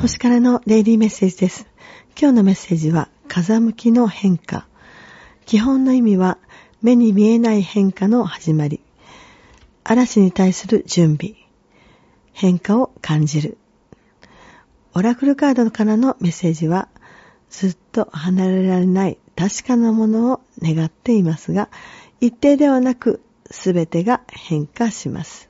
星からのデイリーメッセージです。今日のメッセージは、風向きの変化。基本の意味は、目に見えない変化の始まり。嵐に対する準備。変化を感じる。オラクルカードからのメッセージは、ずっと離れられない確かなものを願っていますが、一定ではなく、すべてが変化します。